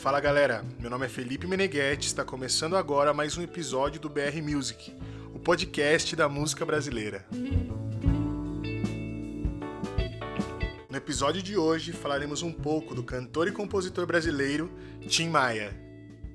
Fala galera, meu nome é Felipe Meneghetti, está começando agora mais um episódio do BR Music, o podcast da música brasileira. No episódio de hoje falaremos um pouco do cantor e compositor brasileiro Tim Maia.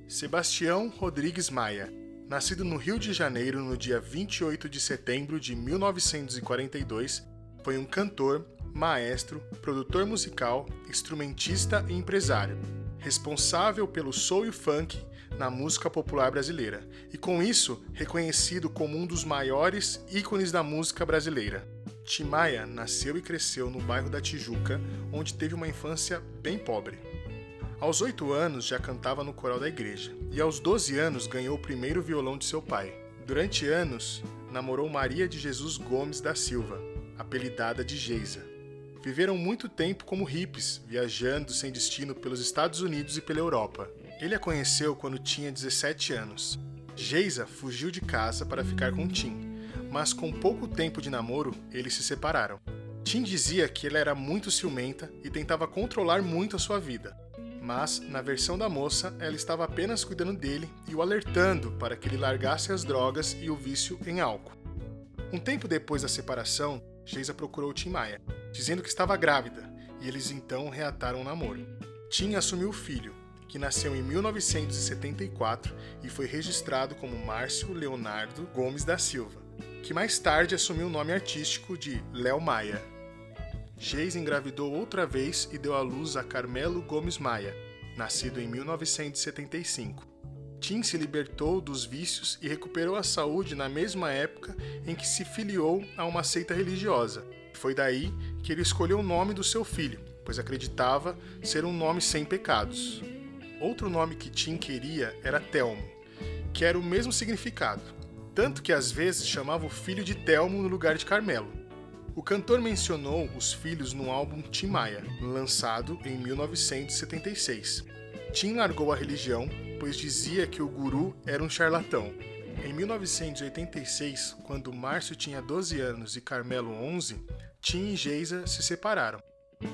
Sebastião Rodrigues Maia, nascido no Rio de Janeiro no dia 28 de setembro de 1942, foi um cantor, maestro, produtor musical, instrumentista e empresário responsável pelo soul e funk na música popular brasileira, e com isso reconhecido como um dos maiores ícones da música brasileira. Tim Maia nasceu e cresceu no bairro da Tijuca, onde teve uma infância bem pobre. Aos 8 anos já cantava no coral da igreja, e aos 12 anos ganhou o primeiro violão de seu pai. Durante anos, namorou Maria de Jesus Gomes da Silva, apelidada de Geisa viveram muito tempo como hippies, viajando sem destino pelos Estados Unidos e pela Europa. Ele a conheceu quando tinha 17 anos. Geisa fugiu de casa para ficar com Tim, mas com pouco tempo de namoro, eles se separaram. Tim dizia que ela era muito ciumenta e tentava controlar muito a sua vida. Mas, na versão da moça, ela estava apenas cuidando dele e o alertando para que ele largasse as drogas e o vício em álcool. Um tempo depois da separação, Geisa procurou Tim Maia, dizendo que estava grávida, e eles então reataram o namoro. Tim assumiu o filho, que nasceu em 1974 e foi registrado como Márcio Leonardo Gomes da Silva, que mais tarde assumiu o nome artístico de Léo Maia. Geis engravidou outra vez e deu à luz a Carmelo Gomes Maia, nascido em 1975. Tim se libertou dos vícios e recuperou a saúde na mesma época em que se filiou a uma seita religiosa. Foi daí que ele escolheu o nome do seu filho, pois acreditava ser um nome sem pecados. Outro nome que Tim queria era Telmo, que era o mesmo significado, tanto que às vezes chamava o filho de Telmo no lugar de Carmelo. O cantor mencionou os filhos no álbum Tim Maia, lançado em 1976. Tim largou a religião pois dizia que o guru era um charlatão. Em 1986, quando Márcio tinha 12 anos e Carmelo 11, Tim e Geisa se separaram.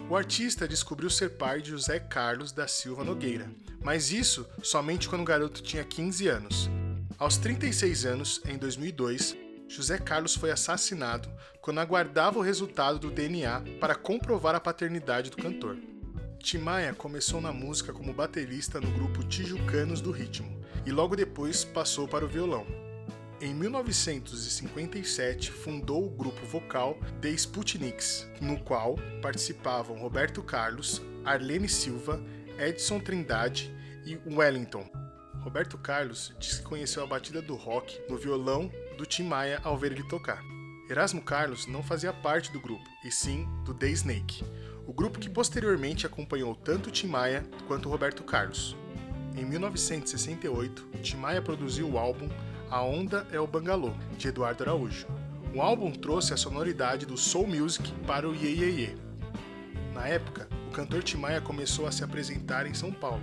O artista descobriu ser pai de José Carlos da Silva Nogueira, mas isso somente quando o garoto tinha 15 anos. Aos 36 anos, em 2002, José Carlos foi assassinado quando aguardava o resultado do DNA para comprovar a paternidade do cantor. Timaya começou na música como baterista no grupo Tijucanos do Ritmo e logo depois passou para o violão. Em 1957, fundou o grupo vocal The Sputniks, no qual participavam Roberto Carlos, Arlene Silva, Edson Trindade e Wellington. Roberto Carlos disse que conheceu a batida do rock no violão do Tim Maia ao ver ele tocar. Erasmo Carlos não fazia parte do grupo, e sim do The Snake, o grupo que posteriormente acompanhou tanto Tim Maia quanto Roberto Carlos. Em 1968, Tim Maia produziu o álbum A Onda é o Bangalô, de Eduardo Araújo. O álbum trouxe a sonoridade do soul music para o Ye Ye Ye. Na época, o cantor Tim Maia começou a se apresentar em São Paulo,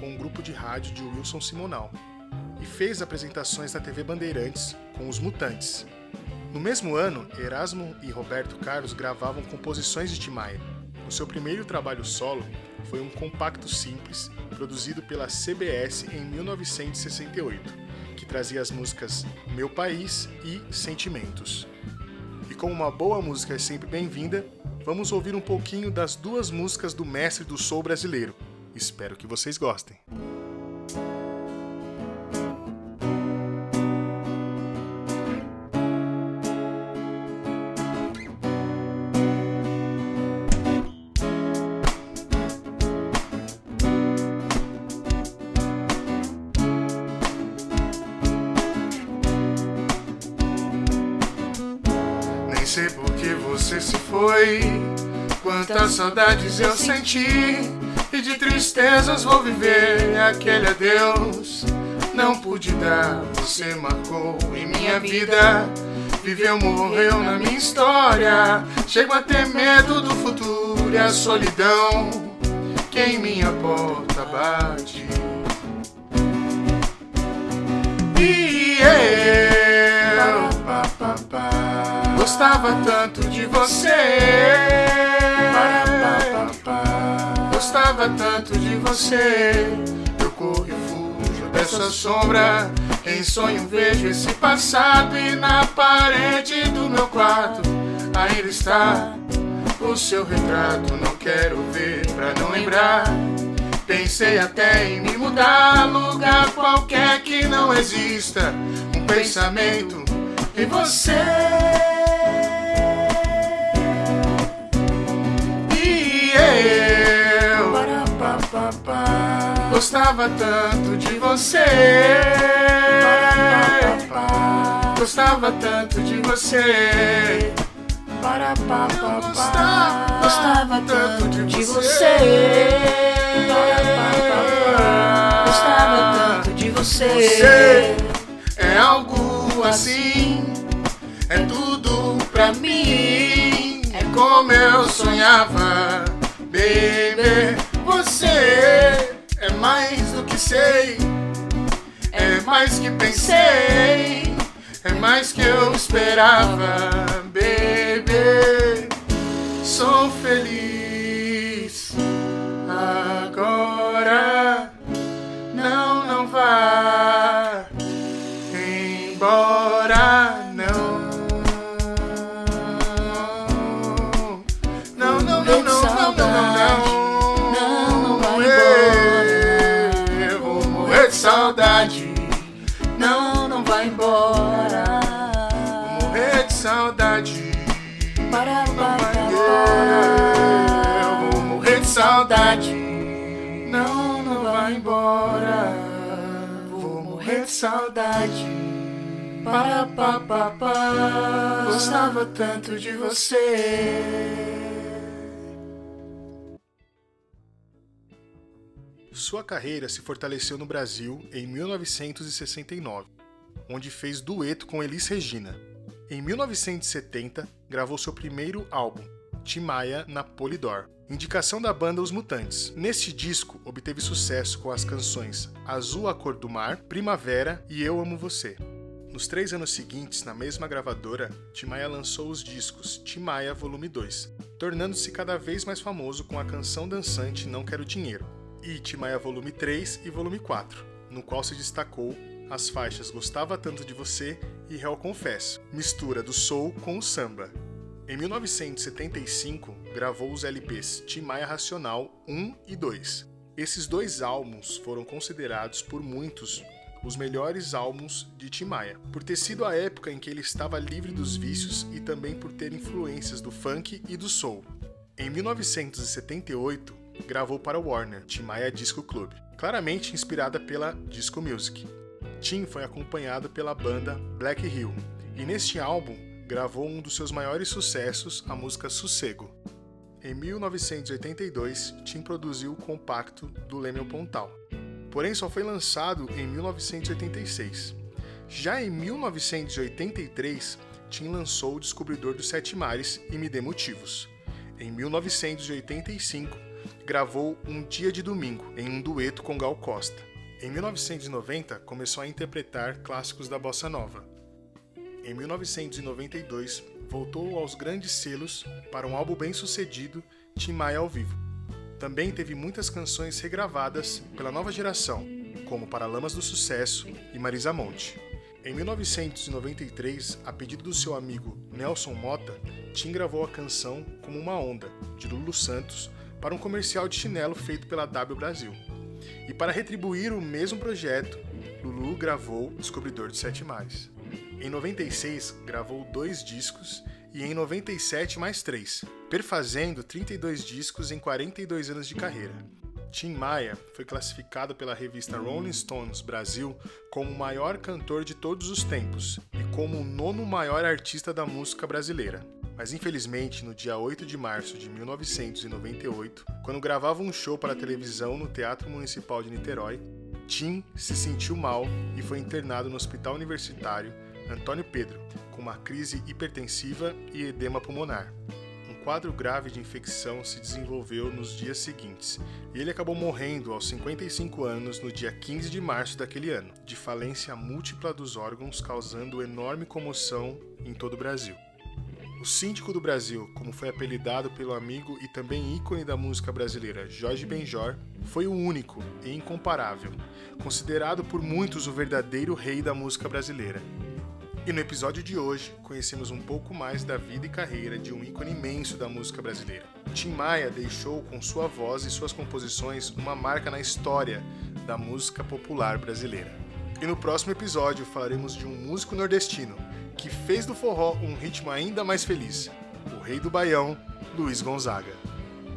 com um grupo de rádio de Wilson Simonal, e fez apresentações na TV Bandeirantes com os Mutantes. No mesmo ano, Erasmo e Roberto Carlos gravavam composições de Tim Maia, o seu primeiro trabalho solo foi um compacto simples, produzido pela CBS em 1968, que trazia as músicas Meu País e Sentimentos. E como uma boa música é sempre bem-vinda, vamos ouvir um pouquinho das duas músicas do mestre do soul brasileiro. Espero que vocês gostem. Você se foi. Quantas saudades eu senti e de tristezas vou viver aquele adeus. Não pude dar, você marcou em minha vida. Viveu, morreu na minha história. Chego a ter medo do futuro e a solidão que em minha porta bate. E eu Gostava tanto de você. Gostava tanto de você. peço a sombra. Em sonho vejo esse passado e na parede do meu quarto ainda está o seu retrato. Não quero ver pra não lembrar. Pensei até em me mudar, lugar qualquer que não exista. Um pensamento em você. Gostava tanto de você. Gostava tanto de você. Gostava, gostava tanto de você. Gostava tanto de você. Você é algo assim, é tudo pra mim. É como eu sonhava, baby. Você é mais que pensei, é mais que eu esperava, baby. Sou feliz agora. Não, não vá embora, saudade. Não, não vai embora. Vou morrer de saudade. Para, Não vai para, embora. Eu vou morrer de saudade. Não, não vai embora. Vou morrer de saudade. Para, pa, pa, pa. Gostava tanto de você. Sua carreira se fortaleceu no Brasil em 1969, onde fez dueto com Elis Regina. Em 1970, gravou seu primeiro álbum, Tim Maia, na Polydor, indicação da banda Os Mutantes. Neste disco, obteve sucesso com as canções Azul a Cor do Mar, Primavera e Eu Amo Você. Nos três anos seguintes, na mesma gravadora, Tim Maia lançou os discos Tim Maia Volume 2, tornando-se cada vez mais famoso com a canção dançante Não Quero Dinheiro, e Tim Maia Volume 3 e Volume 4, no qual se destacou as faixas Gostava Tanto de Você e Real Confesso, mistura do soul com o samba. Em 1975, gravou os LPs Tim Maia Racional 1 e 2. Esses dois álbuns foram considerados por muitos os melhores álbuns de Tim Maia, por ter sido a época em que ele estava livre dos vícios e também por ter influências do funk e do soul. Em 1978, gravou para Warner, Tim Maia Disco Club, claramente inspirada pela disco music. Tim foi acompanhado pela banda Black Hill, e neste álbum gravou um dos seus maiores sucessos, a música Sossego. Em 1982, Tim produziu o compacto do Leme Pontal, porém só foi lançado em 1986. Já em 1983, Tim lançou O Descobridor dos Sete Mares e Me Dê Motivos. Em 1985, gravou Um Dia de Domingo em um dueto com Gal Costa. Em 1990, começou a interpretar clássicos da bossa nova. Em 1992, voltou aos grandes selos para um álbum bem-sucedido, Tim Maia ao vivo. Também teve muitas canções regravadas pela nova geração, como Paralamas do Sucesso e Marisa Monte. Em 1993, a pedido do seu amigo Nelson Mota, Tim gravou a canção Como uma Onda, de Lulu Santos, para um comercial de chinelo feito pela W Brasil. E para retribuir o mesmo projeto, Lulu gravou Descobridor de Sete Mares. Em 96, gravou dois discos e em 97 mais três, perfazendo 32 discos em 42 anos de carreira. Tim Maia foi classificado pela revista Rolling Stones Brasil como o maior cantor de todos os tempos e como o nono maior artista da música brasileira. Mas infelizmente, no dia 8 de março de 1998, quando gravava um show para televisão no Teatro Municipal de Niterói, Tim se sentiu mal e foi internado no Hospital Universitário Antônio Pedro, com uma crise hipertensiva e edema pulmonar. Um quadro grave de infecção se desenvolveu nos dias seguintes e ele acabou morrendo aos 55 anos no dia 15 de março daquele ano, de falência múltipla dos órgãos, causando enorme comoção em todo o Brasil. O síndico do Brasil, como foi apelidado pelo amigo e também ícone da música brasileira Jorge Benjor, foi o único e incomparável, considerado por muitos o verdadeiro rei da música brasileira. E no episódio de hoje, conhecemos um pouco mais da vida e carreira de um ícone imenso da música brasileira. Tim Maia deixou com sua voz e suas composições uma marca na história da música popular brasileira. E no próximo episódio falaremos de um músico nordestino que fez do forró um ritmo ainda mais feliz, o rei do baião, Luiz Gonzaga.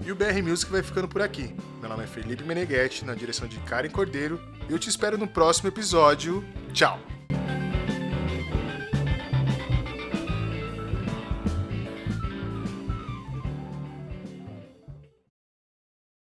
E o BR Music vai ficando por aqui. Meu nome é Felipe Meneghetti, na direção de Karen Cordeiro, e eu te espero no próximo episódio. Tchau!